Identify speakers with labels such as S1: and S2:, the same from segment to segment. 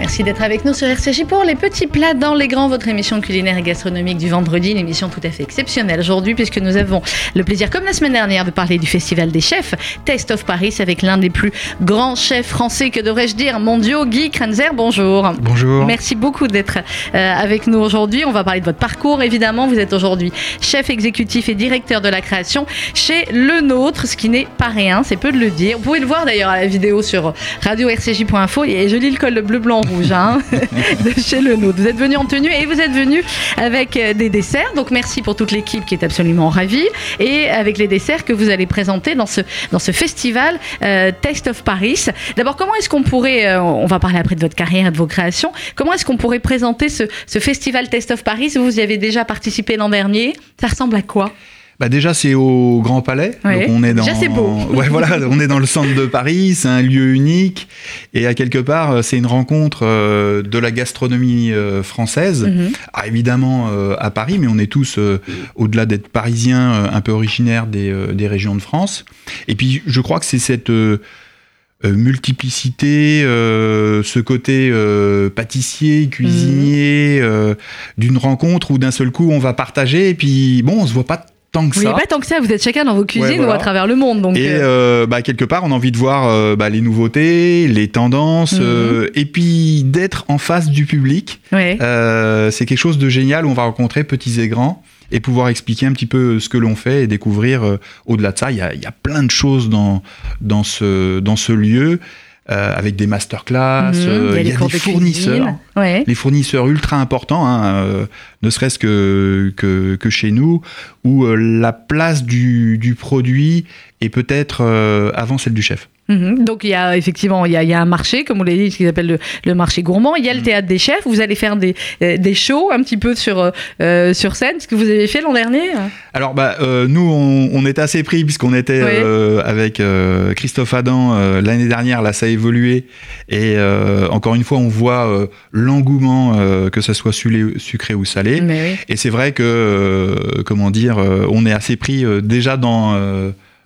S1: Merci d'être avec nous sur RCJ pour les petits plats dans les grands, votre émission culinaire et gastronomique du vendredi, une émission tout à fait exceptionnelle aujourd'hui puisque nous avons le plaisir, comme la semaine dernière, de parler du Festival des chefs, Taste of Paris, avec l'un des plus grands chefs français, que devrais-je dire, mondiaux, Guy Krenzer. Bonjour.
S2: Bonjour.
S1: Merci beaucoup d'être euh, avec nous aujourd'hui. On va parler de votre parcours, évidemment. Vous êtes aujourd'hui chef exécutif et directeur de la création chez Le Nôtre, ce qui n'est pas rien, c'est peu de le dire. Vous pouvez le voir d'ailleurs à la vidéo sur radio-rcj.info et je lis le col bleu, blanc, rouge hein, de chez Le Nôtre. Vous êtes venu en tenue et vous êtes venu avec euh, des desserts. Donc merci pour toute l'équipe qui est absolument ravie et avec les desserts que vous allez présenter dans ce, dans ce festival euh, Taste of Paris. D'abord, comment est-ce qu'on pourrait, euh, on va parler après de votre carrière et de vos créations, comment est-ce qu'on pourrait présenter ce, ce festival Taste of Paris? Vous y avez déjà participé l'an dernier. Ça ressemble à quoi?
S2: Bah déjà c'est au Grand Palais.
S1: Ouais.
S2: Donc on est dans
S1: Déjà, c'est beau.
S2: Ouais voilà, on est dans le centre de Paris, c'est un lieu unique et à quelque part euh, c'est une rencontre euh, de la gastronomie euh, française.
S1: Mhm.
S2: Ah, évidemment euh, à Paris, mais on est tous au-delà d'être parisiens un peu originaires des, des régions de France. Et puis je crois que c'est cette euh, multiplicité, euh, ce côté euh, pâtissier, cuisinier, euh, d'une rencontre où d'un seul coup on va partager et puis bon on se voit pas tant que ça.
S1: n'avez pas tant que ça, vous êtes chacun dans vos cuisines
S2: Ouais, voilà.
S1: ou à travers le monde. Donc,
S2: Et
S1: euh,
S2: euh, bah, quelque part, on a envie de voir euh, bah, les nouveautés, les tendances,
S1: Mhm.
S2: euh, et puis d'être en face du public.
S1: ouais.
S2: C'est quelque chose de génial où on va rencontrer petits et grands et pouvoir expliquer un petit peu ce que l'on fait et découvrir au-delà de ça. Il y a, y a plein de choses dans, dans, ce, dans ce lieu. Euh, avec des masterclass,
S1: Mhm.
S2: euh, il y
S1: les
S2: a
S1: cours
S2: des
S1: de
S2: fournisseurs.
S1: Ouais.
S2: les fournisseurs ultra importants, hein, euh, ne serait-ce que, que, que chez nous, où euh, la place du, du produit est peut-être euh, avant celle du chef.
S1: Mhm. Donc il y a effectivement il y a, il y a un marché comme on l'a dit ce qu'ils appellent le, le marché gourmand. Il y a le théâtre des chefs. Vous allez faire des, euh, des shows un petit peu sur euh, euh, sur scène. Ce que vous avez fait l'an dernier.
S2: Alors bah euh, nous on, on était assez pris puisqu'on était
S1: Oui.
S2: euh, avec Christophe Adam l'année dernière là ça a évolué et encore une fois on voit l'engouement que ça soit sulé- sucré ou salé
S1: oui.
S2: et c'est vrai que comment dire on est assez pris déjà dans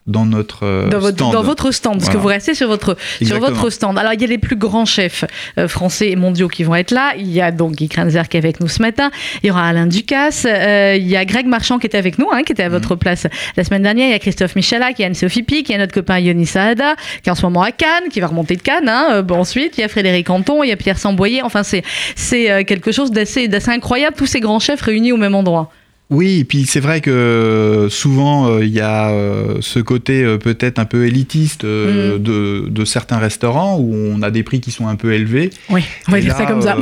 S2: dans notre euh,
S1: Dans votre,
S2: stand.
S1: dans votre stand, parce que vous restez sur votre, sur votre stand. Alors, il y a les plus grands chefs euh, français et mondiaux qui vont être là. Il y a donc Guy Kranzer qui est avec nous ce matin. Il y aura Alain Ducasse. Euh, il y a Greg Marchand qui était avec nous, hein, qui était à
S2: Mhm.
S1: votre place la semaine dernière. Il y a Christophe Michalak, il y a Anne-Sophie Pic, il y a notre copain Yoni Saada, qui est en ce moment à Cannes, qui va remonter de Cannes. Hein. Euh, bon, ensuite, il y a Frédéric Anton, il y a Pierre Samboyer. Enfin, c'est c'est quelque chose d'assez d'assez incroyable, tous ces grands chefs réunis au même endroit.
S2: Oui, et puis c'est vrai que euh, souvent euh, il y a euh, ce côté euh, peut-être un peu élitiste
S1: Mm.
S2: de, de certains restaurants où on a des prix qui sont un peu élevés.
S1: Oui, on va dire ça comme ça.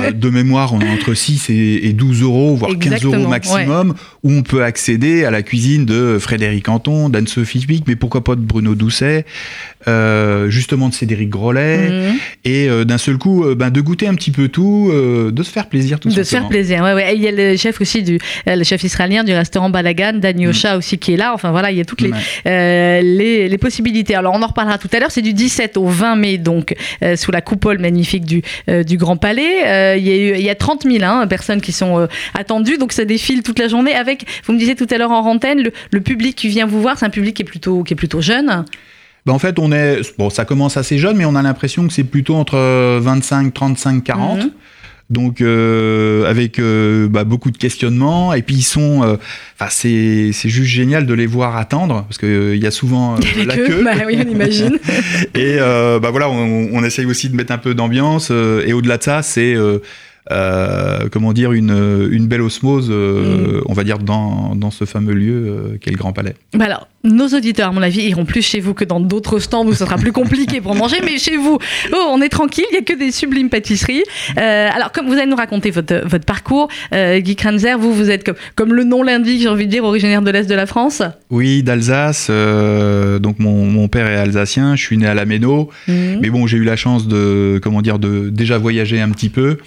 S2: euh, de mémoire, on est entre 6 et, et 12 euros, voire 15
S1: Exactement,
S2: euros maximum, où on peut accéder à la cuisine de Frédéric Anton, d'Anne-Sophie Pic, mais pourquoi pas de Bruno Doucet, justement de Cédric Grolet,
S1: Mhm.
S2: et d'un seul coup, ben, de goûter un petit peu tout, de se faire plaisir tout
S1: de se
S2: simplement.
S1: faire plaisir. Ouais, ouais. Et il y a le chef aussi du le chef israélien du restaurant Balagan, Dani Ocha aussi qui est là. Enfin voilà, il y a toutes les,
S2: Mm. Ouais.
S1: euh, les, les possibilités. Alors on en reparlera tout à l'heure. C'est du 17 au 20 mai donc euh, sous la coupole magnifique du euh, du Grand Palais. Il y a eu il y a 30 000 hein, personnes qui sont attendues donc ça défile toute la journée avec. Vous me disiez tout à l'heure en antenne le, le public qui vient vous voir, c'est un public qui est plutôt qui est plutôt jeune.
S2: Ben, en fait, on est bon, ça commence assez jeune, mais on a l'impression que c'est plutôt entre euh, 25, 35, 40.
S1: Mhm.
S2: Donc euh, avec euh, bah, beaucoup de questionnements. Et puis ils sont, euh, enfin c'est c'est juste génial de les voir attendre parce que euh, il y a souvent euh, la queue.
S1: Bah oui, on imagine.
S2: et euh, bah voilà on, on essaye aussi de mettre un peu d'ambiance euh, et au-delà de ça c'est euh, comment dire une, une belle osmose euh, on va dire dans, dans ce fameux lieu euh, qu'est le Grand Palais.
S1: Bah alors, nos auditeurs, à mon avis, iront plus chez vous que dans d'autres stands où ce sera plus compliqué pour manger, mais chez vous, oh, on est tranquille, il n'y a que des sublimes pâtisseries. Alors, comme vous allez nous raconter votre, votre parcours, Guy Kranzer, vous, vous êtes comme, comme le nom l'indique, j'ai envie de dire, originaire de l'Est de la France.
S2: Oui d'Alsace donc mon, mon père est alsacien je suis né à la Méno
S1: Mhm.
S2: Mais bon, j'ai eu la chance de, comment dire, de déjà voyager un petit peu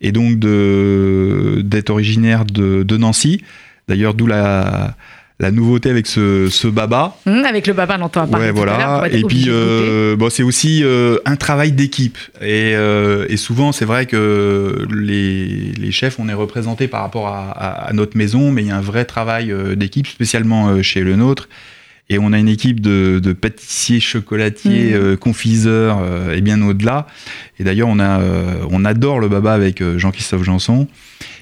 S2: et donc de d'être originaire de, de Nancy. D'ailleurs, d'où la, la nouveauté avec ce, ce baba.
S1: Mhm, avec le papa dont on
S2: Ouais,
S1: tout
S2: voilà. Et puis, euh, bon, c'est aussi euh, un travail d'équipe. Et, euh, et souvent, c'est vrai que les, les chefs, on est représentés par rapport à, à- à notre maison, mais il y a un vrai travail euh, d'équipe, spécialement chez le nôtre. Et on a une équipe de, de pâtissiers, chocolatiers,
S1: Mhm.
S2: euh, confiseurs euh, et bien au-delà. Et d'ailleurs, on, a, euh, on adore le baba avec euh, Jean-Christophe Janson.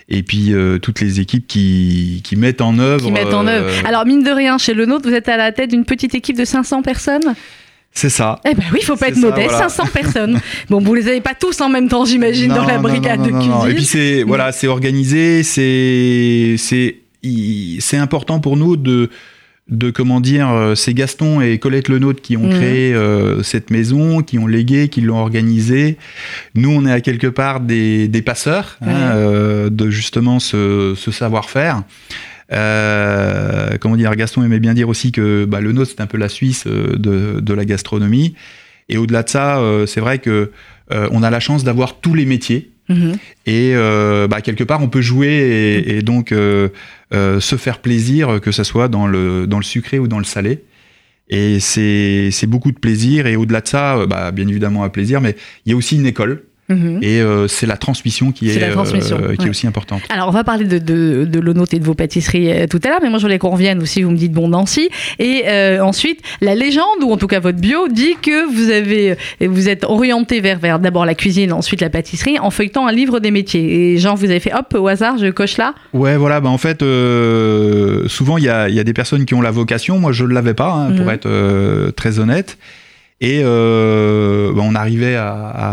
S2: Et puis euh, toutes les équipes qui, qui mettent en œuvre.
S1: Qui mettent en œuvre.
S2: euh,
S1: Alors, mine de rien, chez le nôtre, vous êtes à la tête d'une petite équipe de 500 personnes?
S2: C'est ça.
S1: Eh ben oui, il faut pas être modeste,
S2: voilà.
S1: 500 personnes. Bon, vous les avez pas tous en même temps, j'imagine, dans la
S2: non,
S1: brigade
S2: non,
S1: de cuisine.
S2: Et puis c'est voilà, c'est organisé, c'est c'est c'est important pour nous de de comment dire, euh, c'est Gaston et Colette Lenôtre qui ont
S1: Mhm.
S2: créé euh, cette maison, qui ont légué, qui l'ont organisée. Nous, on est à quelque part des, des passeurs hein, euh, de justement ce, ce savoir-faire. Euh, comment dire, Gaston aimait bien dire aussi que bah, le nôtre c'est un peu la Suisse euh, de, de la gastronomie. Et au-delà de ça, euh, c'est vrai que euh, on a la chance d'avoir tous les métiers.
S1: Mhm.
S2: Et euh, bah, quelque part, on peut jouer et, donc euh, euh, se faire plaisir, que ce soit dans le, dans le sucré ou dans le salé. Et c'est c'est beaucoup de plaisir. Et au-delà de ça, euh, bah, bien évidemment un plaisir, mais il y a aussi une école.
S1: Mhm.
S2: Et euh, c'est la transmission qui est,
S1: la transmission,
S2: euh, qui
S1: ouais.
S2: est aussi importante.
S1: Alors, on va parler de, de, de et de vos pâtisseries euh, tout à l'heure, mais moi, je voulais qu'on revienne aussi, vous me dites bon Nancy. Et ensuite, la légende, ou en tout cas votre bio, dit que vous avez, vous êtes orienté vers, vers d'abord la cuisine, ensuite la pâtisserie, en feuilletant un livre des métiers. Et genre, vous avez fait hop, au hasard, je coche là.
S2: Ouais, voilà, bah en fait, souvent il y a, y a des personnes qui ont la vocation. Moi, je ne l'avais pas, hein, pour
S1: Mhm.
S2: être très honnête. Et euh, bah, on arrivait à,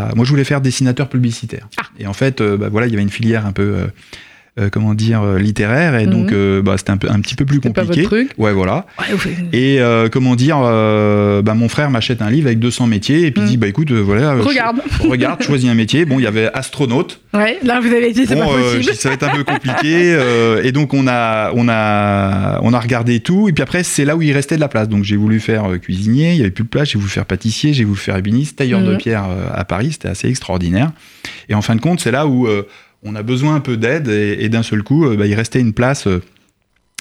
S2: à- Moi, je voulais faire dessinateur publicitaire.
S1: Ah.
S2: Et en fait, euh, bah, voilà, il y avait une filière un peu, euh, comment dire, euh, littéraire. Et donc,
S1: Mhm.
S2: euh, bah, c'était un, peu, un petit peu plus
S1: C'est pas votre
S2: compliqué.
S1: truc?
S2: Ouais, voilà.
S1: Ouais,
S2: Et euh, comment dire, bah, mon frère m'achète un livre avec 200 métiers et puis
S1: Mhm.
S2: dit, bah écoute, voilà.
S1: Regarde.
S2: cho- regarde, choisis un métier. Bon, il y avait astronaute.
S1: Ouais, là, vous avez dit, c'est
S2: Bon,
S1: pas possible.
S2: ça va être un peu compliqué. euh, et donc, on a, on, a, on a regardé tout. Et puis après, c'est là où il restait de la place. Donc, j'ai voulu faire cuisinier, il n'y avait plus de place. J'ai voulu faire pâtissier, j'ai voulu faire ébéniste, tailleur de
S1: Mhm.
S2: pierre à Paris. C'était assez extraordinaire. Et en fin de compte, c'est là où euh, on a besoin un peu d'aide. Et, et d'un seul coup, euh, bah, il restait une place. euh,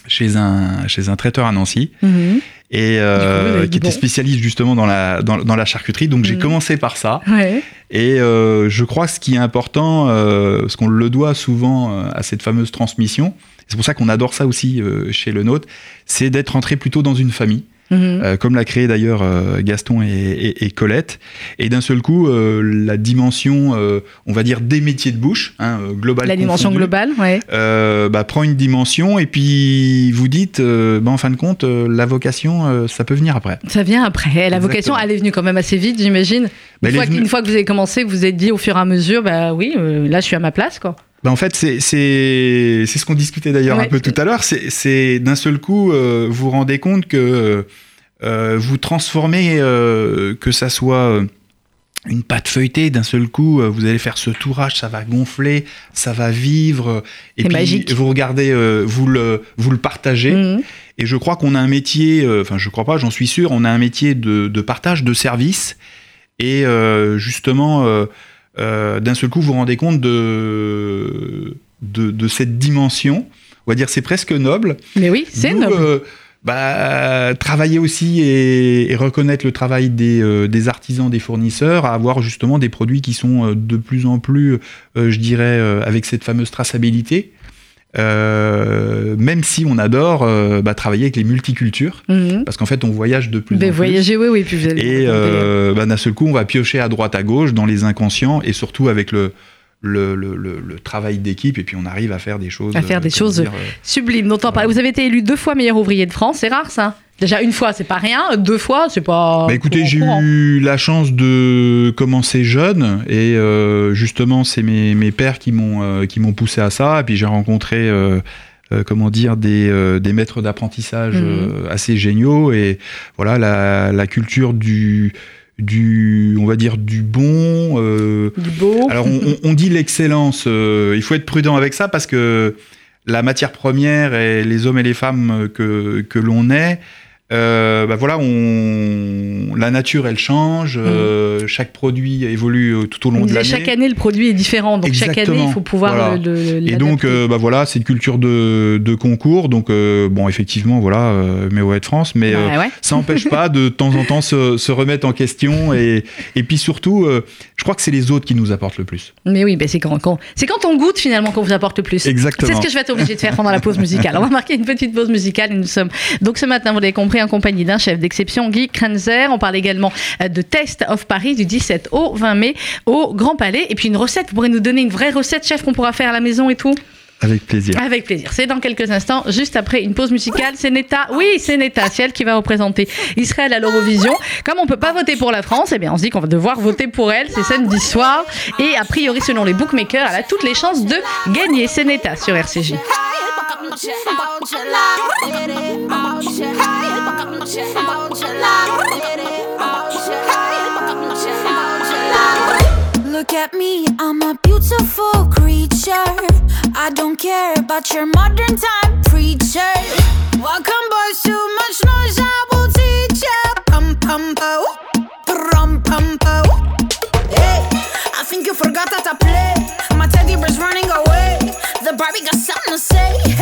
S2: chez un, chez un traiteur à Nancy
S1: Mhm.
S2: et euh,
S1: coup,
S2: qui était spécialiste justement dans la, dans, dans la charcuterie donc j'ai
S1: Mhm.
S2: commencé par ça
S1: Ouais.
S2: et euh, je crois que ce qui est important, euh, parce qu'on le doit souvent à cette fameuse transmission, c'est pour ça qu'on adore ça aussi chez le nôtre, c'est d'être rentré plutôt dans une famille,
S1: Mhm.
S2: euh, comme l'a créé d'ailleurs euh, Gaston et, et- et Colette. Et d'un seul coup, euh, la dimension, on va dire, des métiers de bouche, hein, globale.
S1: La dimension
S2: confondue,
S1: globale, ouais.
S2: bah, prend une dimension et puis vous dites, bah, en fin de compte, la vocation, ça peut venir après.
S1: Ça vient après. La vocation, elle est venue quand même assez vite, j'imagine.
S2: Bah,
S1: Une, fois
S2: venue-
S1: une fois que vous avez commencé, vous vous êtes dit au fur et à mesure, bah oui, là, je suis à ma place, quoi.
S2: Bah, en fait, c'est ce qu'on discutait d'ailleurs
S1: Ouais.
S2: un peu tout à l'heure. C'est- d'un seul coup, euh, vous vous rendez compte que euh, vous transformez, euh, que ça soit euh, une pâte feuilletée, d'un seul coup, euh, vous allez faire ce tourage, ça va gonfler, ça va vivre. euh, Et puis
S1: magique.
S2: vous regardez, euh, vous le vous le partagez.
S1: Mhm.
S2: Et je crois qu'on a un métier, euh, enfin je crois pas, j'en suis sûr, on a un métier de, de partage, de service. Et euh, justement, euh, d'un seul coup, vous vous rendez compte de, de, de cette dimension. On va dire c'est presque noble.
S1: Mais oui, c'est noble.
S2: euh, bah, travailler aussi et, et reconnaître le travail des, euh, des artisans, des fournisseurs, à avoir justement des produits qui sont de plus en plus, je dirais, avec cette fameuse traçabilité. Euh, même si on adore euh, bah, travailler avec les multicultures,
S1: Mhm.
S2: parce qu'en fait on voyage de plus
S1: Ben,
S2: en plus.
S1: voyager, oui, oui, puis vous allez
S2: Et euh, bah, d'un seul coup, on va piocher à droite, à gauche, dans les inconscients, et surtout avec le, le, le, le- le travail d'équipe, et puis on arrive à faire des choses.
S1: À faire des choses
S2: dire, euh,
S1: Sublime, dont on parle. Vous avez été élu deux fois meilleur ouvrier de France, c'est rare ça? Déjà une fois, c'est pas rien. Deux fois, c'est pas.
S2: Bah, écoutez, j'ai eu la chance de commencer jeune, et euh, justement, c'est mes, mes pères qui m'ont euh, qui m'ont poussé à ça, et puis j'ai rencontré. euh, comment dire des, des maîtres d'apprentissage
S1: Mhm.
S2: assez géniaux et voilà la, la culture du du on va dire du bon euh,
S1: Du beau.
S2: Alors on, on- on dit l'excellence, euh, il faut être prudent avec ça parce que la matière première et les hommes et les femmes que, que l'on est, euh, bah voilà, on, la nature elle change, euh, chaque produit évolue euh, tout au
S1: On
S2: long de l'année.
S1: chaque année, le produit est différent. Donc chaque année, il faut pouvoir
S2: Voilà.
S1: le, le-
S2: Et donc, euh, bah voilà, c'est une culture de, de concours. Donc, bon, effectivement, voilà, mais ouais de France, mais
S1: Ouais, ouais.
S2: ça n'empêche pas de, de temps en temps se, se remettre en question. Et, et puis surtout, je crois que c'est les autres qui nous apportent le plus.
S1: Mais oui, ben c'est quand, quand- c'est quand on goûte finalement qu'on vous apporte le plus.
S2: Exactement.
S1: C'est ce que je vais être obligée de faire pendant la pause musicale. On va marquer une petite pause musicale et nous sommes donc ce matin, vous l'avez compris, en compagnie d'un chef d'exception, Guy Krenzer. On parle également euh, de Test of Paris du 17 au 20 mai au Grand Palais. Et puis une recette, vous pourrez nous donner une vraie recette, chef, qu'on pourra faire à la maison et tout
S2: avec plaisir.
S1: Avec plaisir. C'est dans quelques instants, juste après une pause musicale. C'est Neta, oui, c'est Neta, c'est elle qui va représenter Israël à l'Eurovision. Comme on peut pas voter pour la France, eh bien, on se dit qu'on va devoir voter pour elle. C'est samedi soir. Et a priori, selon les bookmakers, elle a toutes les chances de gagner. C'est Neta sur RCJ.
S3: Look at me, I'm a beautiful creature. I don't care about your modern time preacher. Welcome, boys, too much noise, I will teach ya. Pum pum po, pum pum po. Hey, I think you forgot that I play. My teddy bear's running away. The Barbie got something to say.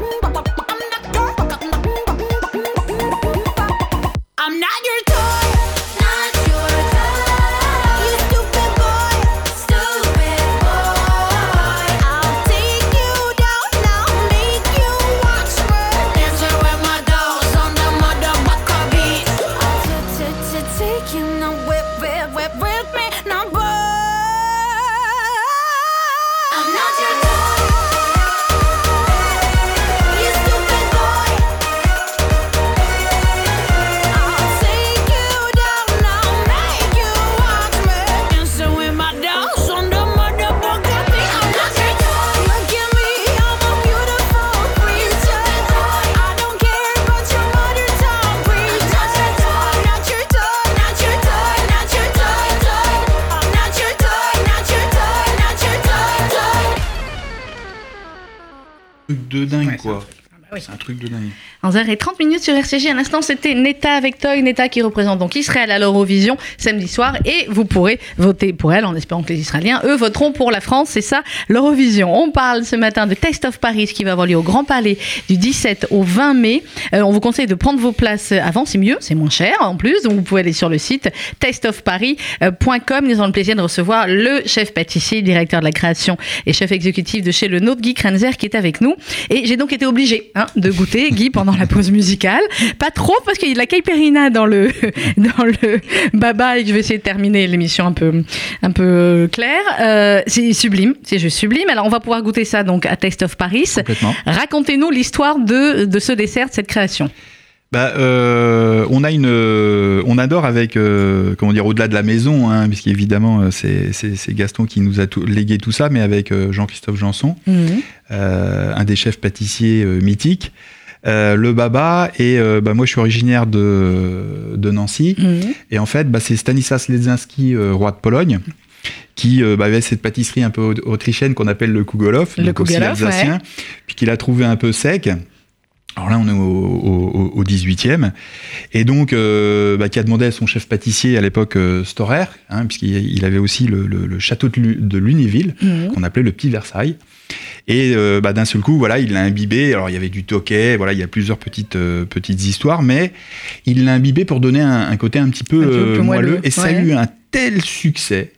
S2: truc de dingue.
S1: 11h30 minutes sur RCJ. À l'instant, c'était Neta avec Toy. Neta qui représente donc Israël à l'Eurovision samedi soir. Et vous pourrez voter pour elle en espérant que les Israéliens, eux, voteront pour la France. C'est ça, l'Eurovision. On parle ce matin de Taste of Paris qui va avoir lieu au Grand Palais du 17 au 20 mai. Euh, on vous conseille de prendre vos places avant. C'est mieux, c'est moins cher en plus. Vous pouvez aller sur le site tasteofparis.com. Nous avons le plaisir de recevoir le chef pâtissier, directeur de la création et chef exécutif de chez Le Nôtre, Guy Krenzer, qui est avec nous. Et j'ai donc été obligée hein, de goûter, Guy, pendant la pause musicale. Pas trop, parce qu'il y a de la caipirinha dans le, dans le baba et que je vais essayer de terminer l'émission un peu, un peu claire. Euh, c'est sublime, c'est juste sublime. Alors, on va pouvoir goûter ça donc à Taste of Paris. Racontez-nous l'histoire de, de ce dessert, de cette création.
S2: Bah, euh, on a une, euh, on adore avec, euh, comment dire, au-delà de la maison, hein, puisqu'évidemment euh, c'est, c'est, Gaston qui nous a tout- légué tout ça, mais avec euh, Jean-Christophe Janson, euh, un des chefs pâtissiers euh, mythiques. Euh, le baba et euh, bah, moi je suis originaire de, de Nancy
S1: Mhm.
S2: et en fait bah, c'est Stanislas Ledzinski euh, roi de Pologne qui euh, bah, avait cette pâtisserie un peu au- autrichienne qu'on appelle le Kugolow,
S1: Le
S2: donc aussi
S1: Kugolow,
S2: alsacien, puis qu'il a trouvé un peu sec. Alors là, on est au, au, au 18e. Et donc, euh, bah, qui a demandé à son chef pâtissier à l'époque, euh, Storer, hein, puisqu'il il avait aussi le, le- le château de, Lu- de Lunéville,
S1: Mhm.
S2: qu'on appelait le Petit Versailles. Et euh, bah, d'un seul coup, voilà, il l'a imbibé. Alors, il y avait du toquet, voilà, il y a plusieurs petites, euh, petites histoires, mais il l'a imbibé pour donner un, un côté un petit peu,
S1: Un petit peu
S2: euh,
S1: moelleux,
S2: moelleux. Et ça a eu un tel succès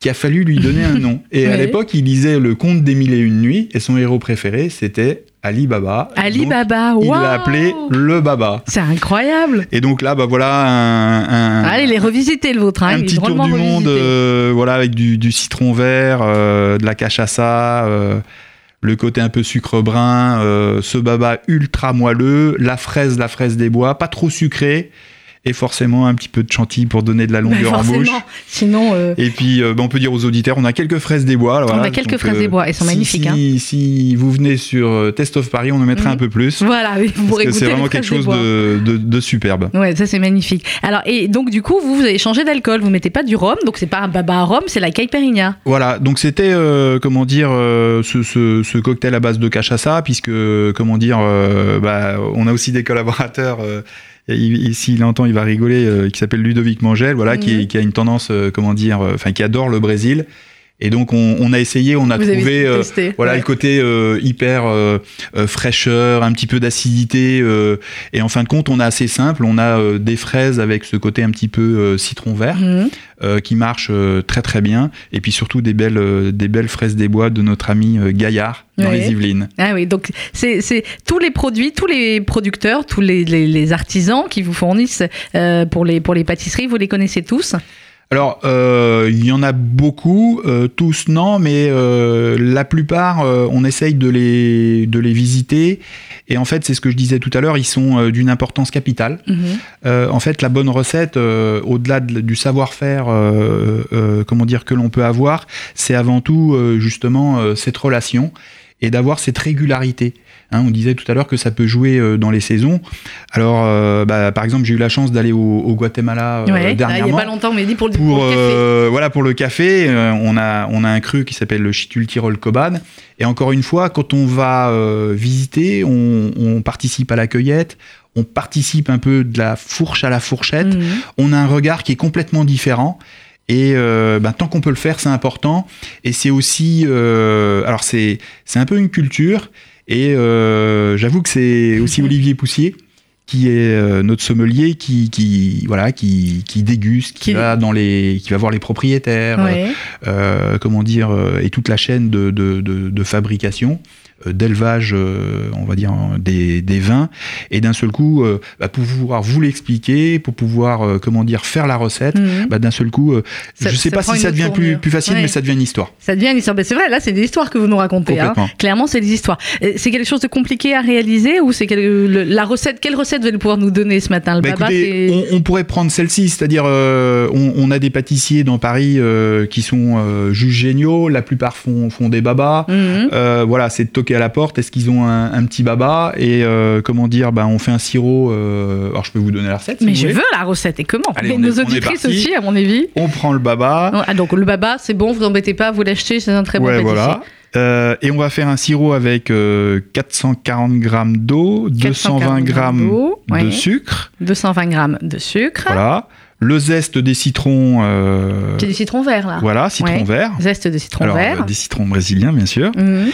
S2: qu'il a fallu lui donner un nom. Et à l'époque, il lisait Le Conte des Mille et Une Nuits, et son héros préféré, c'était Ali Baba.
S1: Ali
S2: Donc,
S1: Baba,
S2: Il
S1: waouh
S2: l'a appelé le Baba.
S1: C'est incroyable.
S2: Et donc là, bah voilà un, un-
S1: Allez, les revisiter le vôtre. Hein.
S2: un
S1: il
S2: petit tour du monde, euh, voilà, avec du, du citron vert, euh, de la cachaça, euh, le côté un peu sucre brun, ce baba ultra moelleux, la fraise, la fraise des bois, pas trop sucré, et forcément un petit peu de chantilly pour donner de la
S1: Bah,
S2: longueur en bouche.
S1: Sinon, euh,
S2: Et puis, euh, bah, on peut dire aux auditeurs, on a quelques fraises des bois.
S1: On a quelques fraises des bois, elles sont
S2: si-
S1: magnifiques,
S2: Si, si vous venez sur euh, Test of Paris, on en mettra
S1: Mhm.
S2: un peu plus.
S1: voilà, oui, vous pourrez
S2: Parce que c'est vraiment quelque chose de, de- de superbe.
S1: Ouais, ça c'est magnifique. Alors et donc du coup vous vous avez changé d'alcool, vous mettez pas du rhum, donc c'est pas un baba à rhum, c'est la caipirinha.
S2: Voilà, donc c'était, euh, comment dire, euh, ce, ce- ce cocktail à base de cachaça, puisque, comment dire, euh, bah, on a aussi des collaborateurs, euh, s'il entend, il va rigoler, euh, qui s'appelle Ludovic Mangel, voilà, qui,
S1: Mhm.
S2: qui a une tendance, euh, comment dire, euh, enfin, qui adore le Brésil. Et donc, on, on a essayé, on a
S1: vous
S2: trouvé... euh, voilà
S1: Ouais.
S2: le côté euh, hyper euh, fraîcheur, un petit peu d'acidité. et en fin de compte, on a assez simple. On a des fraises avec ce côté un petit peu citron vert
S1: Mhm.
S2: qui marche très très bien. Et puis surtout des belles, des belles fraises des bois de notre ami Gaillard dans les Yvelines.
S1: Ah oui, donc c'est c'est tous les produits, tous les producteurs, tous les, les- les artisans qui vous fournissent euh, pour, les, pour les pâtisseries, vous les connaissez tous
S2: Alors, euh, il y en a beaucoup, euh, tous non, mais euh, la plupart, euh, on essaye de les, de les visiter. Et en fait, c'est ce que je disais tout à l'heure, ils sont d'une importance capitale.
S1: Mhm.
S2: Euh, en fait, la bonne recette, euh, au-delà de- du savoir-faire, euh, euh, comment dire, que l'on peut avoir, c'est avant tout euh, justement euh, cette relation et d'avoir cette régularité. Hein, on disait tout à l'heure que ça peut jouer euh, dans les saisons. Alors, euh, bah, par exemple, j'ai eu la chance d'aller au, au Guatemala euh,
S1: Ouais, ah, il y a
S2: dernièrement.
S1: pas longtemps, on m'a dit pour le, pour
S2: Pour,
S1: le café.
S2: euh, voilà pour le café, euh, on a on a un cru qui s'appelle le Chitul Tirol Koban. Et encore une fois, quand on va euh, visiter, on, on participe à la cueillette, on participe un peu de la fourche à la fourchette.
S1: Mhm.
S2: On a un regard qui est complètement différent. Et euh, ben, tant qu'on peut le faire, c'est important. Et c'est aussi, euh, alors c'est un peu une culture. Et euh, j'avoue que c'est aussi Olivier Poussier qui est euh, notre sommelier qui, qui voilà qui, qui déguste, qui,
S1: Qui-
S2: va dans les qui va voir les propriétaires,
S1: Ouais.
S2: euh, comment dire, et toute la chaîne de, de, de, de fabrication, d'élevage, euh, on va dire, des, des vins, et d'un seul coup, euh, bah, pour pouvoir vous l'expliquer, pour pouvoir, euh, comment dire, faire la recette,
S1: Mhm.
S2: bah, d'un seul coup,
S1: Ça-
S2: je sais
S1: ça
S2: pas si ça devient plus, facile,
S1: Ouais.
S2: mais ça devient une histoire.
S1: Ça devient une histoire. Ben, c'est vrai, là, c'est des histoires que vous nous racontez. hein. Clairement, c'est des histoires. C'est quelque chose de compliqué à réaliser ou c'est la recette Quelle recette vous allez pouvoir nous donner ce matin? Le
S2: Bah,
S1: baba,
S2: écoutez, on, on pourrait prendre celle-ci, c'est-à-dire euh, on, on a des pâtissiers dans Paris euh, qui sont euh, juste géniaux, la plupart font, font des babas.
S1: Mhm.
S2: Voilà, c'est de toquer à la porte. Est-ce qu'ils ont un, un petit baba Et euh, comment dire ben, On fait un sirop. euh, alors, je peux vous donner la recette. si
S1: Mais
S2: vous
S1: je
S2: voulez.
S1: veux la recette et comment?
S2: Allez,
S1: Mais Nos
S2: est
S1: auditrices aussi, à mon avis.
S2: On prend le baba.
S1: Ah, donc le baba, c'est bon, vous embêtez pas, vous l'achetez, c'est un très bon
S2: ouais,
S1: pâtissier.
S2: voilà. Euh, et on va faire un sirop avec euh, 440 grammes d'eau, 220 grammes
S1: d'eau,
S2: de
S1: ouais.
S2: sucre.
S1: 220 grammes de sucre.
S2: Voilà. Le zeste des citrons. euh,
S1: C'est du citron vert là.
S2: voilà, citron
S1: Ouais.
S2: vert.
S1: Zeste de citron
S2: Alors,
S1: vert.
S2: euh, des citrons brésiliens, bien sûr.
S1: Mhm.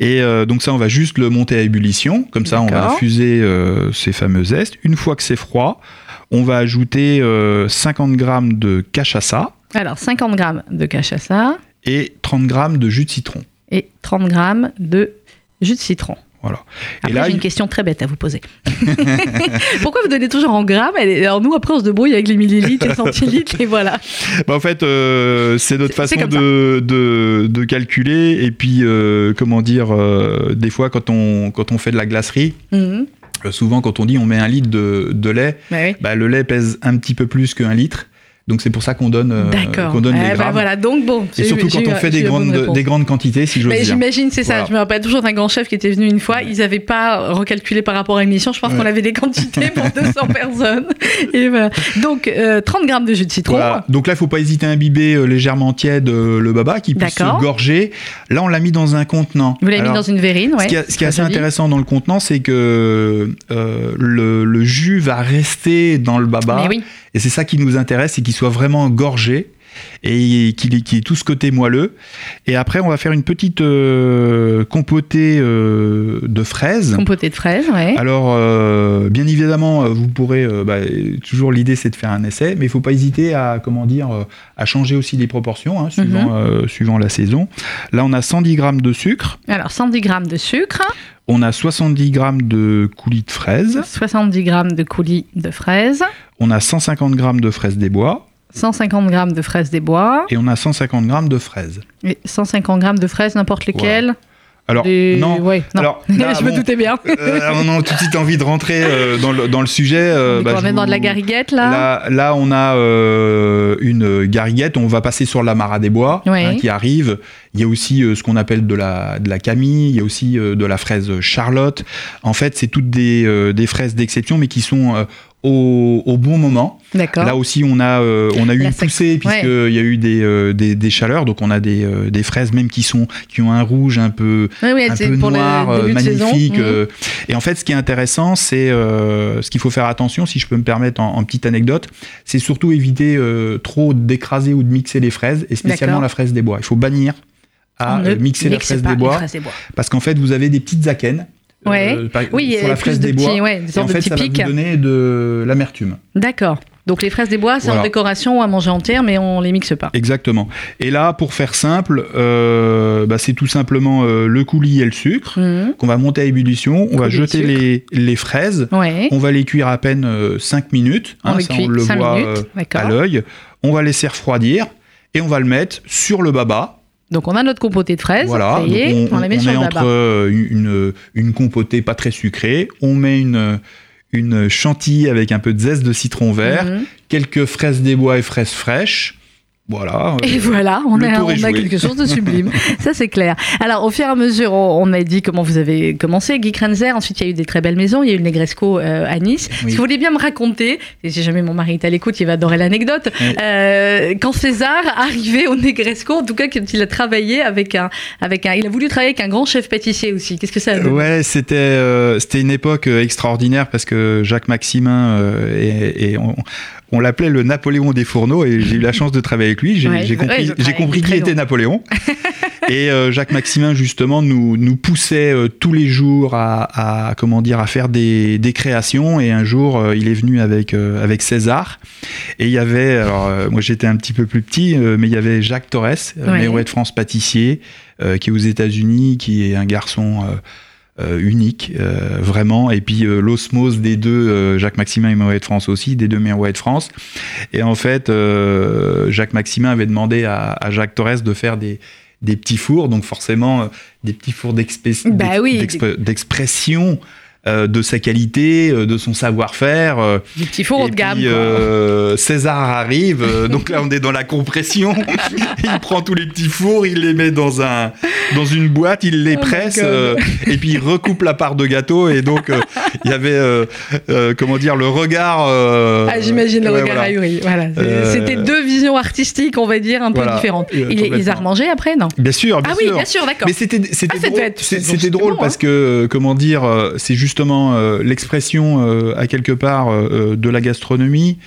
S2: Et euh, donc ça, on va juste le monter à ébullition. Comme ça, on va infuser euh, ces fameux zestes. Une fois que c'est froid, on va ajouter euh, 50 grammes de cachaça
S1: Alors 50 grammes de cachaça
S2: et 30 grammes de jus de citron.
S1: et 30 grammes de jus de citron.
S2: Voilà.
S1: Après,
S2: et là,
S1: j'ai une question très bête à vous poser. Pourquoi vous donnez toujours en grammes Alors nous, après, on se débrouille avec les millilitres, les centilitres, et voilà.
S2: bah, en fait, euh, c'est notre façon de, de, de calculer. Et puis, euh, comment dire, euh, des fois, quand on, quand on fait de la glacerie,
S1: Mhm.
S2: souvent, quand on dit on met un litre de, de lait,
S1: Bah oui.
S2: bah, le lait pèse un petit peu plus qu'un litre. Donc, c'est pour ça qu'on donne, euh, qu'on donne
S1: Eh
S2: les grammes.
S1: voilà, donc bon.
S2: Et surtout quand on fait des grandes,
S1: réponse.
S2: des grandes quantités, si j'ose
S1: Mais
S2: dire.
S1: J'imagine, c'est ça.
S2: Voilà.
S1: Je me rappelle toujours d'un grand chef qui était venu une fois. Ils n'avaient pas recalculé par rapport à l'émission. Je pense
S2: Ouais.
S1: qu'on avait des quantités pour 200 personnes. Et voilà. Donc, euh, 30 grammes de jus de citron.
S2: Voilà. Donc là, il faut pas hésiter à imbiber euh, légèrement tiède euh, le baba qui puisse se gorger. Là, on l'a mis dans un contenant.
S1: Vous l'avez mis dans une verrine, ouais.
S2: Ce qui, est- ce qui est
S1: Très
S2: assez intéressant dans le contenant, c'est que euh, le, le jus va rester dans le baba.
S1: Oui.
S2: Et c'est ça qui nous intéresse, c'est soit vraiment gorgé. Et qu'il est, qui est tout ce côté moelleux. Et après, on va faire une petite euh, compotée euh, de fraises.
S1: Compotée de fraises, ouais.
S2: Alors, euh, bien évidemment, euh, vous pourrez. bah, toujours l'idée, c'est de faire un essai, mais il faut pas hésiter à, comment dire, à changer aussi les proportions, hein, suivant,
S1: Mhm.
S2: suivant la saison. Là, on a 110 grammes de sucre,
S1: Alors 110 grammes de sucre,
S2: on a 70 grammes de coulis de fraises,
S1: 70 grammes de coulis de fraises,
S2: on a 150 grammes de fraises des bois,
S1: 150 grammes de fraises des bois
S2: et on a 150 grammes de fraises.
S1: et 150 grammes de fraises n'importe lesquelles.
S2: Alors,
S1: Des-
S2: non.
S1: ouais, non.
S2: Alors, là,
S1: je me doutais bien.
S2: euh, on a tout de suite envie de rentrer euh, dans, le, dans le sujet. euh,
S1: on
S2: bah,
S1: va
S2: je
S1: dans de la gariguette là.
S2: Là, là, on a euh, une gariguette. On va passer sur la Mara des Bois
S1: Ouais.
S2: hein, qui arrive. Il y a aussi euh, ce qu'on appelle de la, de la camille. Il y a aussi euh, de la fraise Charlotte. En fait, c'est toutes des, euh, des fraises d'exception, mais qui sont euh, au, au bon moment. Là aussi, on a, euh, on a eu
S1: La
S2: une poussée puisqu'il y a eu des, euh, des, des chaleurs. Donc, on a des, euh, des fraises même qui, sont, qui ont un rouge un peu, un peu noir, magnifique.
S1: Mhm.
S2: Et en fait, ce qui est intéressant, c'est ce qu'il faut faire attention, si je peux me permettre en, en petite anecdote, c'est surtout éviter trop d'écraser ou de mixer les fraises, et spécialement la fraise des bois. Il faut bannir à mixer la fraise des bois,
S1: des bois.
S2: parce qu'en fait, vous avez des petites akènes.
S1: Ouais.
S2: par-
S1: Oui,
S2: sur la fraise
S1: de
S2: des
S1: petits,
S2: bois.
S1: ouais, des
S2: en
S1: de
S2: fait, ça va vous donner de l'amertume.
S1: D'accord. Donc les fraises des bois, c'est en décoration ou à manger entière, mais on les mixe pas.
S2: Exactement. Et là, pour faire simple, euh, bah, c'est tout simplement euh, le coulis et le sucre
S1: Mhm.
S2: qu'on va monter à ébullition. On va jeter les, les fraises.
S1: Ouais.
S2: On va les cuire à peine 5 minutes.
S1: On les
S2: ça, on le
S1: cinq
S2: voit euh, à l'œil. On va laisser refroidir et on va le mettre sur le baba.
S1: Donc on a notre compotée de fraises.
S2: Voilà.
S1: Est,
S2: Donc,
S1: on, la met
S2: on
S1: sur le
S2: entre euh, une, une compotée pas très sucrée. On met une, une chantilly avec un peu de zeste de citron vert,
S1: Mhm.
S2: quelques fraises des bois et fraises fraîches. Voilà.
S1: Et voilà, on, a, on quelque chose de sublime. Ça, c'est clair. Alors, au fur et à mesure, on a dit comment vous avez commencé, Guy Krenzer. Ensuite, il y a eu des très belles maisons. Il y a eu le Negresco euh, à Nice.
S2: Oui.
S1: Si vous voulez bien me raconter, et si jamais mon mari est à l'écoute, il va adorer l'anecdote.
S2: Oui.
S1: Euh, quand César arrivait au Negresco, en tout cas, quand il a travaillé avec un, avec un, il a voulu travailler avec un grand chef pâtissier aussi. Qu'est-ce que ça a donné
S2: Ouais, c'était euh, c'était une époque euh, extraordinaire parce que Jacques Maximin euh, et, et on, on l'appelait le Napoléon des fourneaux et j'ai eu la chance de travailler avec lui. J'ai
S1: Ouais,
S2: compris, compris qui était Napoléon. et euh, Jacques Maximin justement nous nous poussait euh, tous les jours à, à comment dire à faire des, des créations et un jour euh, il est venu avec avec César et il y avait alors moi j'étais un petit peu plus petit mais il y avait Jacques Torres,
S1: Ouais.
S2: De France pâtissier qui est aux États-Unis, qui est un garçon unique, euh, vraiment. Et puis euh, l'osmose des deux, euh, Jacques Maximin et Mérouet de France aussi, des deux Mérouet de France. Et en fait, euh, Jacques Maximin avait demandé à, à Jacques Torres de faire des, des petits fours, donc forcément euh, des petits fours
S1: Bah
S2: d'ex-
S1: oui.
S2: Euh, de sa qualité, euh, de son savoir-faire. euh,
S1: Du petit four haut de gamme.
S2: puis, César arrive, donc là on est dans la compression. il prend tous les petits fours, il les met dans un dans une boîte, il les
S1: Oh
S2: presse et puis il recoupe la part de gâteau et donc il y avait comment dire le regard.
S1: Ah, j'imagine le
S2: ouais,
S1: regard
S2: voilà.
S1: ahuri. Voilà. C'était deux visions artistiques, on va dire, un peu
S2: Voilà.
S1: différentes. Il, ils a remangé après, non?
S2: Bien sûr, bien
S1: Ah oui, bien sûr, d'accord.
S2: Mais c'était c'était
S1: Ah,
S2: drôle,
S1: bon,
S2: parce
S1: hein.
S2: que comment dire c'est justement euh, l'expression euh, à quelque part euh, de la gastronomie.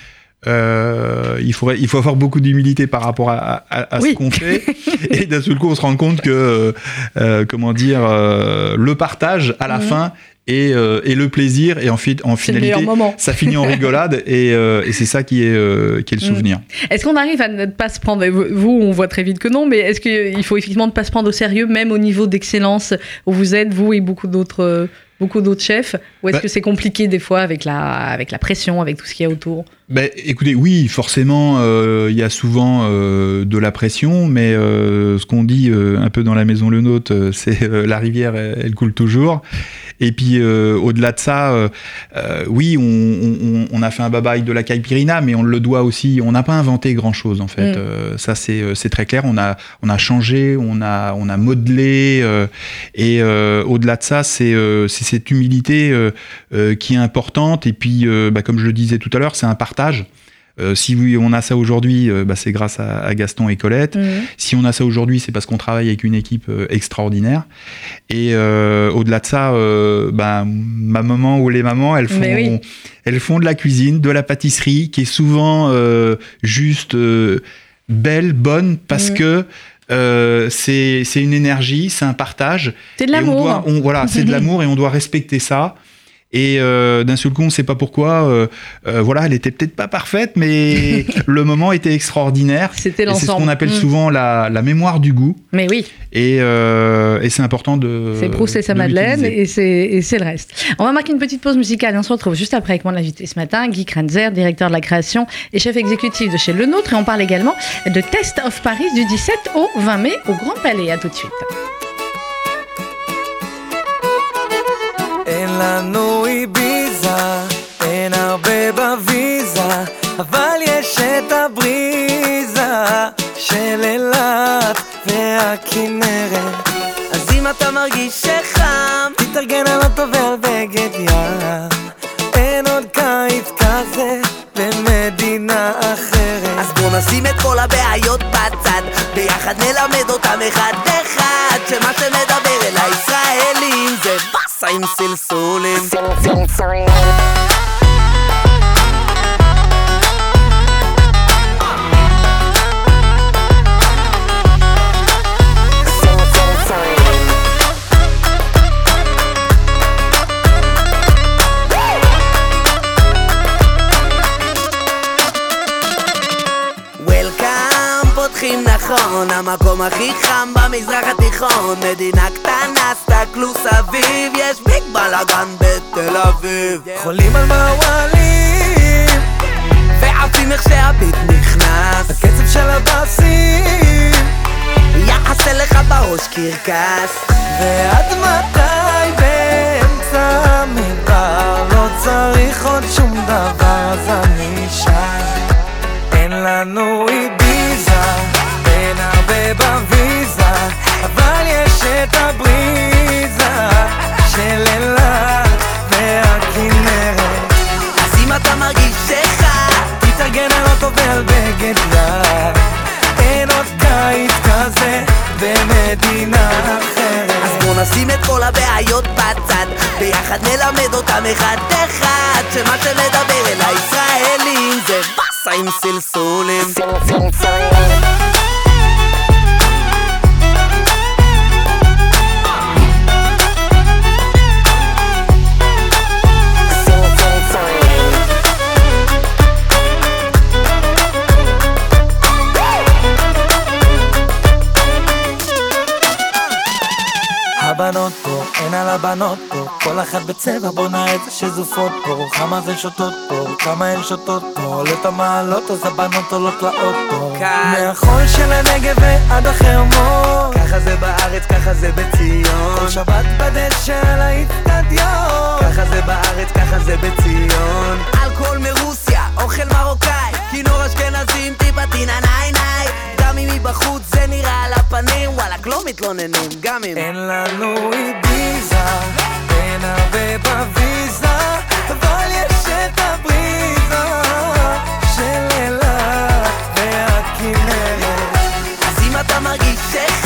S2: Euh, il faudrait il faut avoir beaucoup d'humilité par rapport à, à- à
S1: Oui.
S2: ce qu'on fait et d'un seul coup on se rend compte que euh, comment dire euh, le partage à la
S1: Mhm.
S2: fin et, et le plaisir et en, fi- en finalité ça finit en rigolade et, et c'est ça qui est qui est le
S1: Mhm.
S2: souvenir.
S1: Est-ce qu'on arrive à ne pas se prendre, vous on voit très vite que non, mais est-ce qu'il faut effectivement ne pas se prendre au sérieux, même au niveau d'excellence où vous êtes, vous et beaucoup d'autres beaucoup d'autres chefs Ou est-ce
S2: Bah-
S1: que c'est compliqué des fois avec la, avec la pression, avec tout ce qu'il y a autour?
S2: Ben, écoutez, oui, forcément, euh, il y a souvent euh, de la pression, mais euh, ce qu'on dit euh, un peu dans la maison Le Nôtre, euh, c'est euh, la rivière, elle, elle coule toujours. Et puis, euh, au-delà de ça, oui, on, on- on a fait un babaï de la Caipirina, mais on le doit aussi. On n'a pas inventé grand-chose, en fait.
S1: Mm.
S2: Euh, ça, c'est très clair. On a, on a changé, on a, on a modelé. euh, et euh, au-delà de ça, c'est euh, cette humilité qui est importante. Et puis, euh, bah, comme je le disais tout à l'heure, c'est un partage. Euh, si on a ça aujourd'hui, euh, bah, c'est grâce à, à Gaston et Colette. Si on a ça aujourd'hui, c'est parce qu'on travaille avec une équipe euh, extraordinaire. Et au-delà de ça, bah, ma maman ou les mamans, elles font,
S1: oui.
S2: elles font de la cuisine, de la pâtisserie, qui est souvent juste belle, bonne, parce
S1: Mhm.
S2: que euh, c'est une énergie, c'est un partage.
S1: C'est de l'amour.
S2: Voilà, c'est de l'amour et on doit respecter ça. Et euh, d'un seul coup, on ne sait pas pourquoi. euh, euh, voilà, elle était peut-être pas parfaite, mais le moment était extraordinaire.
S1: C'était
S2: Et C'est ce
S1: l'ensemble.
S2: qu'on appelle
S1: Mm.
S2: souvent la, la mémoire du goût.
S1: Mais oui,
S2: Et, et c'est important de.
S1: c'est Proust et sa
S2: de
S1: Madeleine et c'est, le reste. On va marquer une petite pause musicale et on se retrouve juste après avec mon invité ce matin, Guy Kranzer, directeur de la création et chef exécutif de chez Le Nôtre. Et on parle également de Test of Paris du 17 au 20 mai au Grand Palais. À tout de suite.
S4: לנו איביזה, אין הרבה בוויזה, אבל יש את הבריזה של אילת והכנרת. אז אם אתה מרגיש שחם, תתארגן על אוטו ועל בגד ים. אין עוד קיץ כזה במדינה אחרת.
S5: אז בוא נשים את כל הבעיות בצד ביחד נלמד אותם אחד אחד שמה שמדבר אל הישראלים I'm still soling. פותחים נכון המקום הכי חם במזרח התיכון. מדינה קטנה סתכלו סביב יש ביג בלאגן בתל אביב.
S4: חולים על מעוולים,
S5: ועפים איך שהביט נכנס.
S4: הקצב של הבאסים,
S5: יעשה לך בראש קרקס.
S4: ועד מתי באמצע המדבר לא צריך עוד שום דבר? אז אני שם. אין לנו איביזה, אין הרבה בוויזה אבל יש את הבריזה של אילת והכנרת.
S5: אז אם אתה מרגיש שחם
S4: תתארגן על אוטו ועל בגד ים אין עוד קיץ כזה במדינה אחרת.
S5: אז בוא נשים את כל הבעיות בצד ביחד נלמד אותם אחד אחד שמה שמדבר אל הישראלים זה באסה עם סלסולים
S4: כל אחת בצבע בונה את השזופות פה. כמה זה שותות פה, כמה הן שותות פה. עולה את המעלות אז הבנות עולות לאוטו. מהחול של הנגב ועד החרמון
S5: ככה זה בארץ, ככה זה בציון.
S4: כל שבת בדשא על האיצטדיון.
S5: ככה זה בארץ, ככה זה בציון. אלכוהול מרוסיה, אוכל מרוקאי. כינור אשכנזים, טיפה טינה ניי ניי. גם אם מבחוץ זה נראה על הפנים. וואלכ לא מתלוננים גם אם.
S4: אין לנו איביזה, הרבה בוויזה, אבל יש את הבריזה של אילת והכנרת.
S5: אז אם אתה מרגיש שחם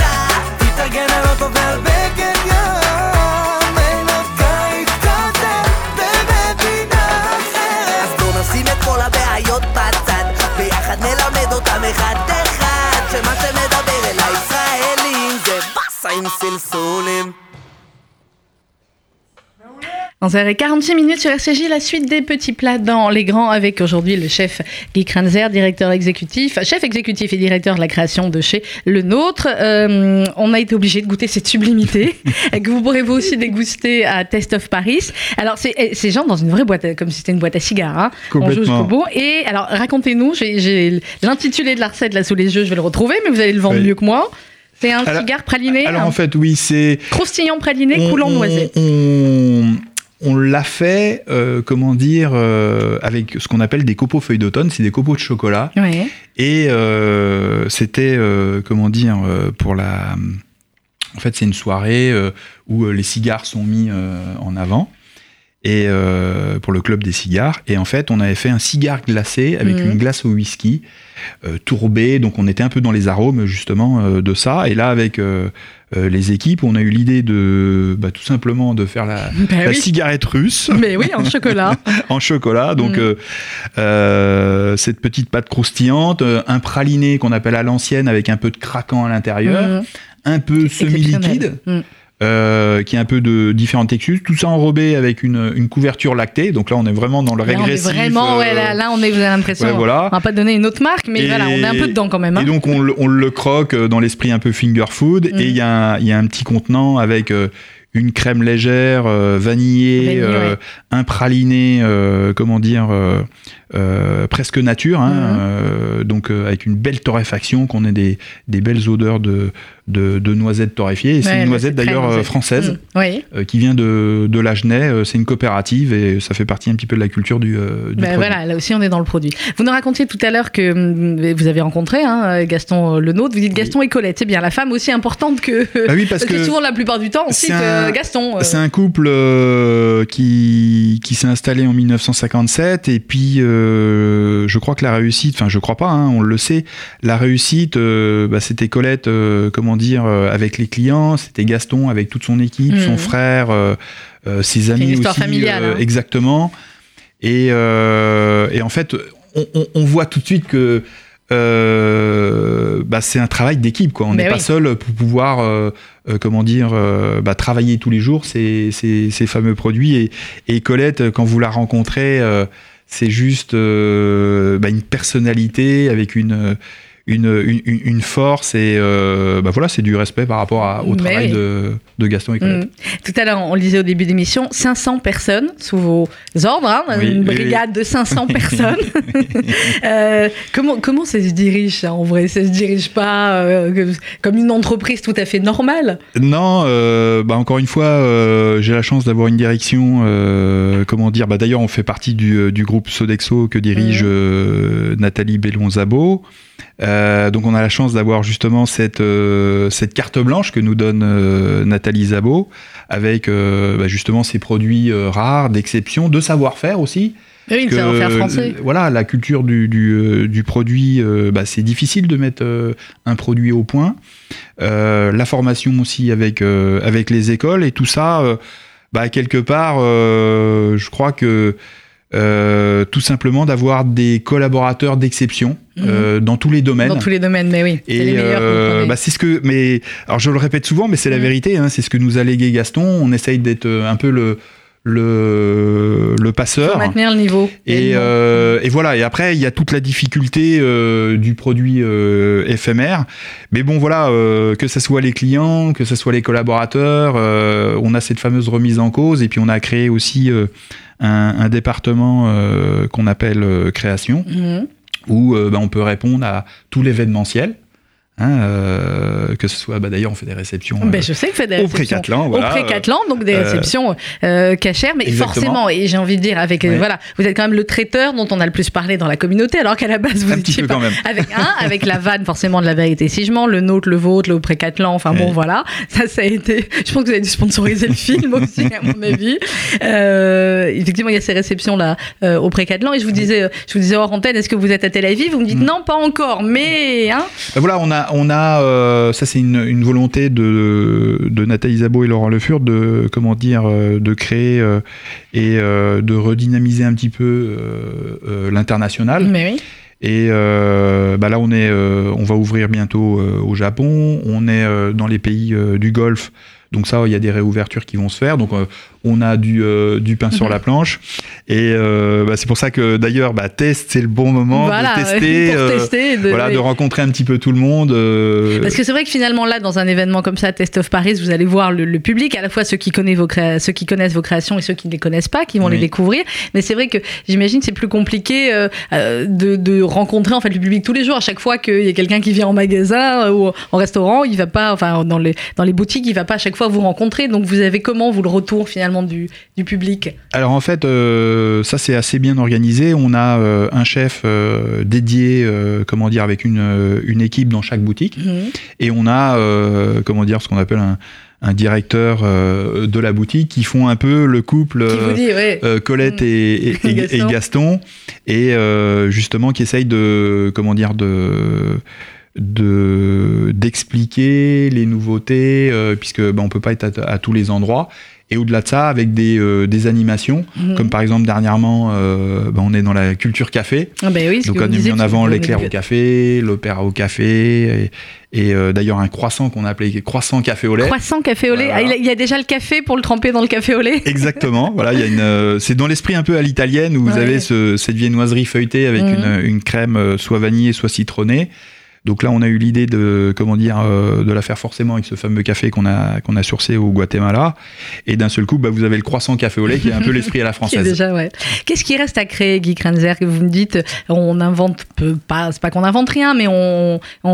S1: 11h46 minutes sur RCJ, la suite des petits plats dans les grands avec aujourd'hui le chef Guy Kranzer, directeur exécutif, chef exécutif et directeur de la création de chez Le Nôtre. Euh, on a été obligé de goûter cette sublimité que vous pourrez vous aussi déguster à Test of Paris. Alors c'est eh, genre dans une vraie boîte, comme si c'était une boîte à cigares. Hein. On joue
S2: Complètement.
S1: jusqu'au bout. Et alors racontez-nous, j'ai- l'intitulé de la recette là sous les yeux, je vais le retrouver, mais vous allez le vendre
S2: Oui.
S1: mieux que moi. C'est un
S2: Alors-
S1: cigare praliné,
S2: Alors en fait, oui, c'est.
S1: croustillant praliné coulant noisette.
S2: On, on l'a fait, euh, comment dire, euh, avec ce qu'on appelle des copeaux feuilles d'automne, c'est des copeaux de chocolat.
S1: Ouais.
S2: Et euh, c'était, comment dire, pour la. En fait, c'est une soirée où les cigares sont mis en avant. Et euh, pour le club des cigares. Et en fait, on avait fait un cigare glacé avec
S1: Mhm.
S2: une glace au whisky euh, tourbée. Donc, on était un peu dans les arômes justement euh, de ça. Et là, avec euh, les équipes, on a eu l'idée de bah, tout simplement de faire la,
S1: Ben
S2: la
S1: oui.
S2: cigarette russe
S1: Mais oui, en chocolat.
S2: en chocolat. Donc,
S1: Mhm.
S2: cette petite pâte croustillante, un praliné qu'on appelle à l'ancienne avec un peu de craquant à l'intérieur,
S1: Mhm.
S2: un peu semi-liquide. Euh, qui a un peu de différentes textures, tout ça enrobé avec une, une couverture lactée. Donc là, on est vraiment dans le
S1: Là, on est
S2: régressif.
S1: vraiment,
S2: euh,
S1: ouais, là, là, on est, vous avez l'impression.
S2: ouais, voilà.
S1: On va pas donner une autre marque, mais
S2: Et-
S1: voilà, on est un peu dedans quand même. hein.
S2: Et donc on, le- on le croque euh, dans l'esprit un peu finger food.
S1: Mhm.
S2: Et il y, a un- il y a un petit contenant avec euh, une crème légère, euh, vanillée,
S1: Vanillée,
S2: euh,
S1: ouais.
S2: un praliné, euh, comment dire, euh, presque nature. hein,
S1: Mhm.
S2: euh, donc euh, avec une belle torréfaction, qu'on ait des, des belles odeurs de, de, de noisettes torréfiées. Et c'est une
S1: là,
S2: noisette d'ailleurs française.
S1: Oui.
S2: euh, qui vient de, de l'Agenais. Euh, C'est une coopérative et ça fait partie un petit peu de la culture du, du
S1: Ben
S2: produit.
S1: voilà, là aussi on est dans le produit. Vous nous racontiez tout à l'heure que hum, vous avez rencontré hein, Gaston euh, le nôtre. Vous dites Gaston et Colette, c'est bien la femme aussi importante que.
S2: Bah oui, parce que
S1: souvent la plupart du temps on cite
S2: un-
S1: Gaston.
S2: c'est un couple qui, qui s'est installé en 1957 et puis euh, je crois que la réussite, enfin je crois pas, hein, on le sait, la réussite, euh, bah, c'était Colette, euh, comment dire, euh, avec les clients, c'était Gaston avec toute son équipe,
S1: Mhm.
S2: son frère, euh, euh, ses amis
S1: une histoire
S2: aussi,
S1: familiale, hein.
S2: exactement. Et, et en fait, on, on- on voit tout de suite que euh, bah, c'est un travail d'équipe. Quoi. On n'est pas seul pour pouvoir, euh, euh, comment dire, bah, travailler tous les jours ces, ces, ces fameux produits. Et, et Colette, quand vous la rencontrez, c'est juste euh, bah, une personnalité avec une, une, une, une- une force et euh, bah, voilà, c'est du respect par rapport à- au
S1: Mais
S2: travail
S1: oui.
S2: de, de Gaston et Colette.
S1: Hum. Tout à l'heure, on le disait au début d'émission, 500 personnes sous vos ordres, hein,
S2: Oui,
S1: une
S2: oui,
S1: brigade de 500 personnes. Euh, comment, comment ça se dirige ça en vrai? Ça se dirige pas euh, comme une entreprise tout à fait normale?
S2: Non, bah encore une fois, j'ai la chance d'avoir une direction. comment dire bah D'ailleurs, on fait partie du, du groupe Sodexo que dirige euh, Nathalie Bellon-Zabo. Euh, donc, on a la chance d'avoir justement cette, euh, cette carte blanche que nous donne euh, Nathalie Zabo, avec bah, justement ces produits rares, d'exception, de savoir-faire aussi.
S1: Oui, le
S2: que,
S1: savoir-faire français.
S2: Voilà, la culture du, du, du produit, bah, c'est difficile de mettre un produit au point. La formation aussi avec, avec les écoles et tout ça, bah, quelque part, je crois que euh, tout simplement d'avoir des collaborateurs d'exception euh, dans tous les domaines.
S1: Dans tous les domaines, mais oui.
S2: Et euh, bah, c'est ce que, mais alors je le répète souvent, mais c'est la
S1: Mm.
S2: vérité. hein, c'est ce que nous a légué Gaston. On essaye d'être euh, un peu le le, le passeur.
S1: maintenir le niveau.
S2: Et,
S1: le
S2: euh, et voilà. Et après, il y a toute la difficulté euh, du produit euh, éphémère. Mais bon, voilà, euh, que ce soit les clients, que ce soit les collaborateurs, euh, on a cette fameuse remise en cause. Et puis, on a créé aussi euh, un, un département euh, qu'on appelle euh, création,
S1: Mhm.
S2: où euh, bah, on peut répondre à tout l'événementiel. Hein, euh, que ce soit, bah, d'ailleurs, on fait des réceptions euh,
S1: Ben, je sais que faites des
S2: au
S1: réceptions.
S2: Précatelan. Voilà,
S1: au Précatelan, donc des
S2: euh,
S1: réceptions euh, cachères, mais
S2: exactement.
S1: forcément, et j'ai envie de dire, avec euh, voilà, vous êtes quand même le traiteur dont on a le plus parlé dans la communauté, alors qu'à la base vous étiez
S2: peu
S1: pas
S2: quand même.
S1: avec un, avec la vanne forcément de la vérité si je mens, le nôtre, le vôtre, le Précatelan, enfin bon voilà, ça ça a été, je pense que vous avez dû sponsoriser le film aussi à mon avis. Euh, effectivement il y a ces réceptions là euh, au Précatelan et je vous disais, euh, je vous disais hors antenne, est-ce que vous êtes à Tel Aviv? Vous me dites
S2: Mm.
S1: non pas encore, mais hein,
S2: Ben voilà, on a, on a euh, ça c'est une, une volonté de, de Nathalie Zabo et Laurent Le Fur de, comment dire, euh, de créer euh, et euh, de redynamiser un petit peu l'international.
S1: mais oui.
S2: Et bah là, on est, on va ouvrir bientôt au Japon. On est dans les pays du Golfe. Donc ça, il y a des réouvertures qui vont se faire. Donc on a du, euh, du pain sur
S1: Mhm.
S2: la planche. Et euh, bah, c'est pour ça que d'ailleurs, bah, test, c'est le bon moment
S1: voilà,
S2: de tester.
S1: pour
S2: euh,
S1: tester, de-
S2: voilà,
S1: oui.
S2: de rencontrer un petit peu tout le monde.
S1: Parce que c'est vrai que finalement là, dans un événement comme ça, Test of Paris, vous allez voir le, le public, à la fois ceux qui, connaissent vos créa- ceux qui connaissent vos créations et ceux qui ne les connaissent pas, qui vont
S2: Oui.
S1: les découvrir. Mais c'est vrai que j'imagine que c'est plus compliqué de, de rencontrer en fait le public tous les jours. À chaque fois qu'il y a quelqu'un qui vient en magasin ou en restaurant, il va pas, enfin dans les dans les boutiques, il va pas à chaque fois vous rencontrer. Donc vous avez comment vous le retour finalement du, du public
S2: Alors en fait, euh, ça c'est assez bien organisé. On a euh, un chef euh, dédié, comment dire, avec une, une équipe dans chaque boutique.
S1: Mhm.
S2: Et on a, comment dire, ce qu'on appelle un, un directeur de la boutique qui font un peu le couple
S1: dit, ouais.
S2: Colette et, et- et-
S1: Gaston.
S2: et Gaston et justement qui essaye de comment dire de de d'expliquer les nouveautés euh, puisque bah, on peut pas être à, à tous les endroits et au-delà de ça avec des, euh, des animations
S1: Mhm.
S2: comme par exemple dernièrement euh, bah, on est dans la culture café
S1: Ah ben oui,
S2: donc on a mis en avant l'éclair au café l'opéra au café et, et, euh, d'ailleurs un croissant qu'on a appelé croissant café au lait
S1: Croissant café au lait.
S2: Voilà.
S1: Ah, il, y a, déjà le café pour le tremper dans le café au lait.
S2: Exactement. Voilà, il y a une. euh, c'est dans l'esprit un peu à l'italienne où vous
S1: Ouais.
S2: avez ce- cette viennoiserie feuilletée avec
S1: Mhm.
S2: une, une crème euh, soit vanillée, soit citronnée. Donc là, on a eu l'idée de comment dire euh, de la faire forcément avec ce fameux café qu'on a qu'on a sourcé au Guatemala. Et d'un seul coup, bah, vous avez le croissant café au lait qui est un peu l'esprit à la française.
S1: déjà, ouais. Qu'est-ce qui reste à créer, Guy Krenzer que Vous me dites, on invente peu- pas, c'est pas qu'on invente rien, mais on, on,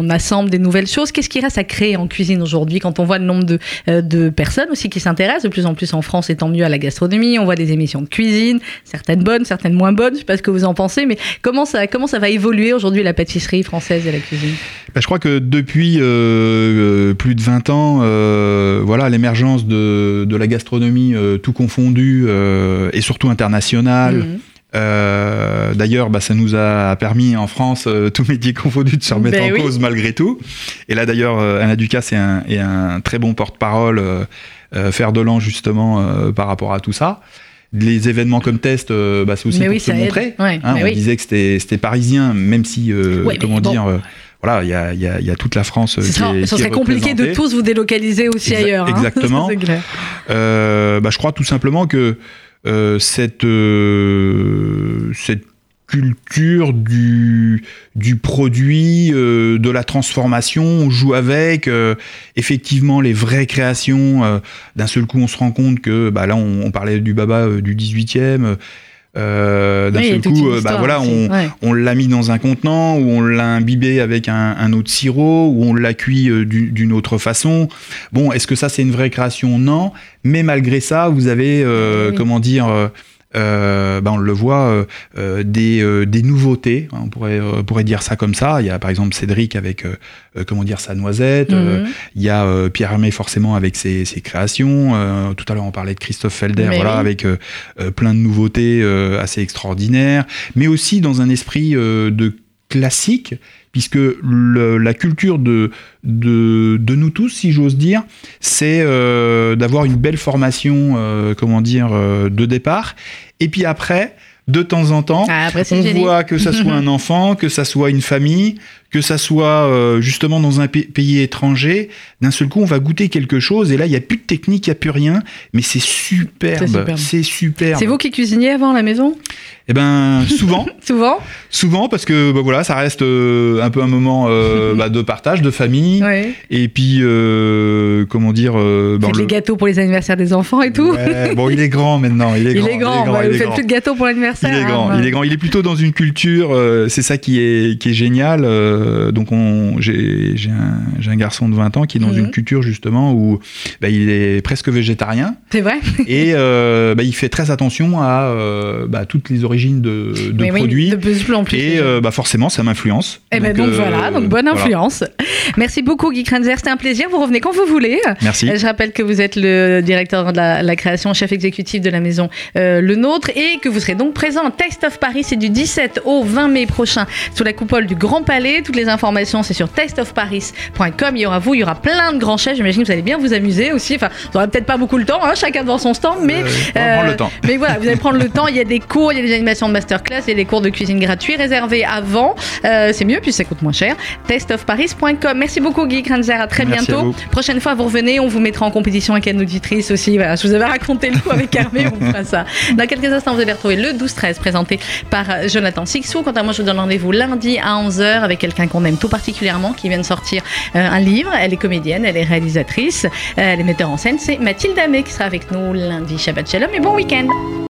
S1: on assemble des nouvelles choses. Qu'est-ce qui reste à créer en cuisine aujourd'hui quand on voit le nombre de, euh, de personnes aussi qui s'intéressent de plus en plus en France et tant mieux à la gastronomie? On voit des émissions de cuisine, certaines bonnes, certaines moins bonnes. Je sais pas ce que vous en pensez, mais comment ça, comment ça va évoluer aujourd'hui la pâtisserie française? Et la cuisine
S2: Bah, je crois que depuis euh, euh, plus de 20 ans, euh, voilà, l'émergence de, de la gastronomie euh, tout confondu euh, et surtout internationale.
S1: Mhm.
S2: Euh, D'ailleurs, bah, ça nous a permis en France, euh, tout métier confondu, de se remettre
S1: Ben
S2: en
S1: oui.
S2: cause malgré tout. Et là, d'ailleurs, Anna Ducasse est un, est un très bon porte-parole, euh, fer de lance justement par rapport à tout ça. Les événements comme test, euh, bah, c'est aussi
S1: Mais
S2: pour
S1: oui,
S2: se
S1: ça aide.
S2: montrer.
S1: Ouais,
S2: Hein, on
S1: oui.
S2: disait que c'était parisien, même si, euh,
S1: Ouais,
S2: comment
S1: bon.
S2: dire, euh, voilà, il y y y a toute la France euh,
S1: Ce
S2: qui
S1: sera-
S2: est-
S1: ce
S2: qui est
S1: serait compliqué de tous vous délocaliser aussi
S2: Exa-
S1: ailleurs. hein.
S2: exactement.
S1: Clair.
S2: Euh, bah, je crois tout simplement que euh, cette, euh, cette culture du, du produit, euh, de la transformation, on joue avec. euh, effectivement, les vraies créations, euh, d'un seul coup, on se rend compte que bah, là, on, on parlait du baba euh, du 18e. euh, d'un
S1: Oui,
S2: seul coup, euh, bah, voilà, on,
S1: Ouais.
S2: on l'a mis dans un contenant, ou on l'a imbibé avec un, un autre sirop, ou on l'a cuit du- d'une autre façon. Bon, est-ce que ça c'est une vraie création? Non. Mais malgré ça, vous avez, euh,
S1: Oui.
S2: comment dire, euh, ben, on le voit, euh, euh, des, euh, des nouveautés. hein, on pourrait, euh, pourrait dire ça comme ça. Il y a par exemple Cédric avec, comment dire, sa noisette.
S1: Mhm.
S2: il y a euh, Pierre Hermé forcément avec ses, ses créations. Euh, tout à l'heure on parlait de Christophe Felder,
S1: Mais
S2: voilà,
S1: oui.
S2: avec plein de nouveautés euh, assez extraordinaires, mais aussi dans un esprit euh, de classique, puisque le- la culture de, de, de nous tous, si j'ose dire, c'est euh, d'avoir une belle formation, euh, comment dire, euh, de départ, et puis après, de temps en temps,
S1: Ah, après,
S2: on voit que ça soit un enfant, que ça soit une famille, que ça soit euh, justement dans un pa- pays étranger. D'un seul coup, on va goûter quelque chose et là, il n'y a plus de technique, il n'y a plus rien, mais c'est superbe.
S1: C'est superbe.
S2: C'est
S1: vous qui cuisiniez avant à la maison?
S2: Eh ben, souvent,
S1: Souvent?
S2: Souvent parce que bah, voilà, ça reste euh, un peu un moment euh, bah, de partage, de famille,
S1: Ouais.
S2: et puis comment dire, bah, le-
S1: les gâteaux pour les anniversaires des enfants et tout?
S2: Ouais, bon, il est grand maintenant. Il est
S1: Il
S2: grand.
S1: est grand, bah,
S2: il
S1: vous faites plus de gâteaux pour l'anniversaire.
S2: Il est
S1: hein,
S2: grand, il est grand. Il est plutôt dans une culture, c'est ça qui est, qui est génial. Euh, donc on, j'ai, un, garçon de 20 ans qui est dans
S1: Mhm.
S2: une culture justement où bah, il est presque végétarien
S1: C'est vrai
S2: et euh, bah, il fait très attention à euh, bah, toutes les origines de, de
S1: Mais oui,
S2: produits.
S1: de plus en plus.
S2: et bah, forcément, ça m'influence.
S1: Eh ben donc
S2: euh,
S1: voilà, donc bonne
S2: voilà.
S1: influence. Merci beaucoup Guy Krenzer, c'était un plaisir. Vous revenez quand vous voulez.
S2: Merci.
S1: Je rappelle que vous êtes le directeur de la, la création, chef exécutif de la maison Le Nôtre et que vous serez donc présent Taste of Paris. C'est du 17 au 20 mai prochain sous la coupole du Grand Palais. Toutes les informations, c'est sur tasteofparis.com. Il y aura vous, il y aura plein de grands chefs. J'imagine que vous allez bien vous amuser aussi. Enfin, vous n'aurez peut-être pas beaucoup le temps, hein, chacun devant son stand, mais.
S2: Euh, va prendre le temps.
S1: Mais voilà, vous allez prendre le temps. Il y a des cours, il y a des animations de masterclass, il y a des cours de cuisine gratuits réservés avant. Euh, c'est mieux, puis ça coûte moins cher. Tasteofparis.com. Merci beaucoup, Guy Kranzer. À très
S2: Merci à
S1: bientôt.
S2: vous.
S1: Prochaine fois, vous revenez, on vous mettra en compétition avec une auditrice aussi. Voilà, je vous avais raconté le coup avec Hermé, on fera ça. Dans quelques instants, vous allez retrouver le 12-13 présenté par euh, Jonathan Sixou. Quant à moi, je vous donne rendez-vous lundi à 11h avec quelqu'un qu'on aime tout particulièrement, qui vient de sortir euh, un livre. Elle est comédienne, elle est réalisatrice, euh, elle est metteur en scène. C'est Mathilde Amé qui sera avec nous lundi. Shabbat Shalom et bon week-end.